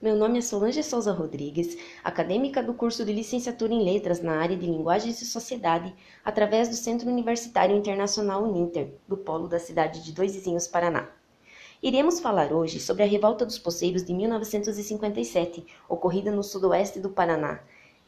Meu nome é Solange Souza Rodrigues, acadêmica do curso de Licenciatura em Letras na área de Linguagens e Sociedade, através do Centro Universitário Internacional Uninter, do polo da cidade de Dois Vizinhos, Paraná. Iremos falar hoje sobre a Revolta dos Poceiros de 1957, ocorrida no sudoeste do Paraná,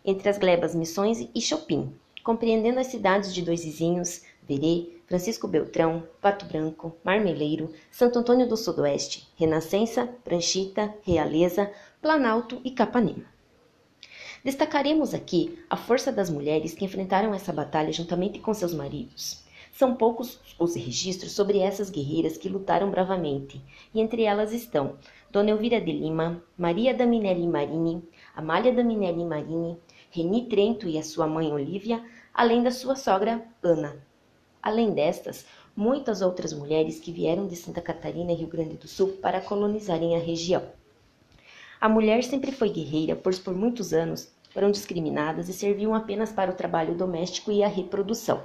entre as glebas Missões e Chopin, compreendendo as cidades de Dois Vizinhos, Verê, Francisco Beltrão, Pato Branco, Marmeleiro, Santo Antônio do Sudoeste, Renascença, Pranchita, Realeza, Planalto e Capanema. Destacaremos aqui a força das mulheres que enfrentaram essa batalha juntamente com seus maridos. São poucos os registros sobre essas guerreiras que lutaram bravamente, e entre elas estão Dona Elvira de Lima, Maria da Minelli Marini, Amália da Minelli Marini, Reni Trento e a sua mãe Olívia, além da sua sogra Ana. Além destas, muitas outras mulheres que vieram de Santa Catarina e Rio Grande do Sul para colonizarem a região. A mulher sempre foi guerreira, pois por muitos anos foram discriminadas e serviam apenas para o trabalho doméstico e a reprodução.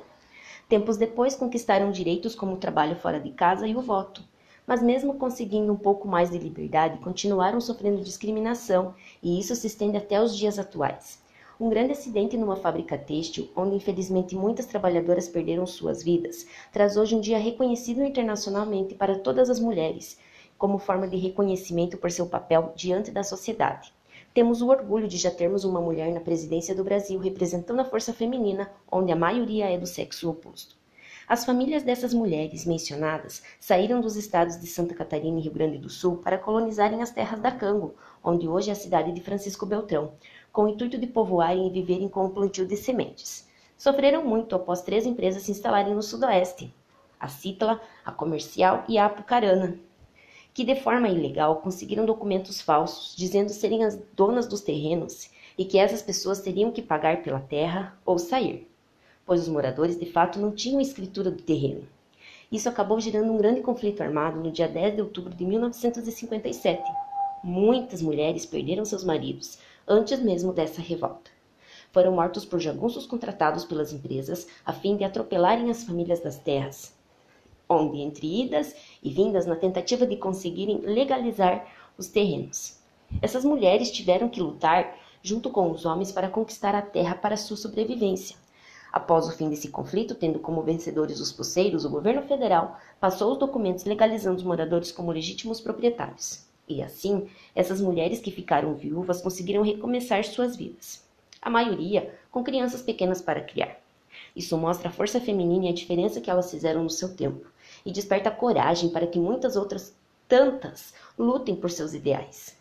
Tempos depois conquistaram direitos como o trabalho fora de casa e o voto, mas mesmo conseguindo um pouco mais de liberdade, continuaram sofrendo discriminação, e isso se estende até os dias atuais. Um grande acidente numa fábrica têxtil, onde infelizmente muitas trabalhadoras perderam suas vidas, traz hoje um dia reconhecido internacionalmente para todas as mulheres, como forma de reconhecimento por seu papel diante da sociedade. Temos o orgulho de já termos uma mulher na presidência do Brasil representando a força feminina, onde a maioria é do sexo oposto. As famílias dessas mulheres mencionadas saíram dos estados de Santa Catarina e Rio Grande do Sul para colonizarem as terras da Cango, onde hoje é a cidade de Francisco Beltrão, com o intuito de povoarem e viverem com o plantio de sementes. Sofreram muito após três empresas se instalarem no sudoeste, a Citla, a Comercial e a Apucarana, que de forma ilegal conseguiram documentos falsos dizendo serem as donas dos terrenos e que essas pessoas teriam que pagar pela terra ou sair, pois os moradores de fato não tinham escritura do terreno. Isso acabou gerando um grande conflito armado no dia 10 de outubro de 1957. Muitas mulheres perderam seus maridos, antes mesmo dessa revolta. Foram mortos por jagunços contratados pelas empresas a fim de atropelarem as famílias das terras, onde, entre idas e vindas na tentativa de conseguirem legalizar os terrenos. Essas mulheres tiveram que lutar junto com os homens para conquistar a terra para sua sobrevivência. Após o fim desse conflito, tendo como vencedores os poceiros, o governo federal passou os documentos legalizando os moradores como legítimos proprietários. E assim, essas mulheres que ficaram viúvas conseguiram recomeçar suas vidas. A maioria com crianças pequenas para criar. Isso mostra a força feminina e a diferença que elas fizeram no seu tempo, e desperta coragem para que muitas outras tantas lutem por seus ideais.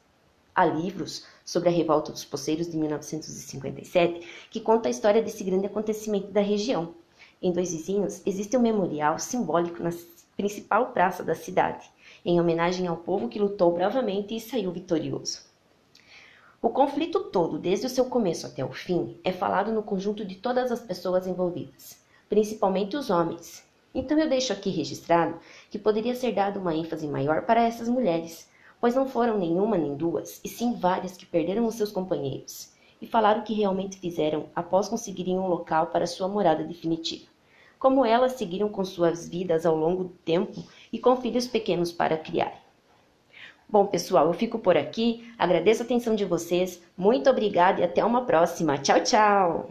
Há livros sobre a revolta dos poceiros de 1957 que conta a história desse grande acontecimento da região. Em Dois Vizinhos existe um memorial simbólico na principal praça da cidade, em homenagem ao povo que lutou bravamente e saiu vitorioso. O conflito todo, desde o seu começo até o fim, é falado no conjunto de todas as pessoas envolvidas, principalmente os homens. Então eu deixo aqui registrado que poderia ser dado uma ênfase maior para essas mulheres, pois não foram nenhuma nem duas, e sim várias que perderam os seus companheiros, e falaram o que realmente fizeram após conseguirem um local para sua morada definitiva como elas seguiram com suas vidas ao longo do tempo e com filhos pequenos para criar. Bom, pessoal, eu fico por aqui. Agradeço a atenção de vocês. Muito obrigada e até uma próxima. Tchau, tchau!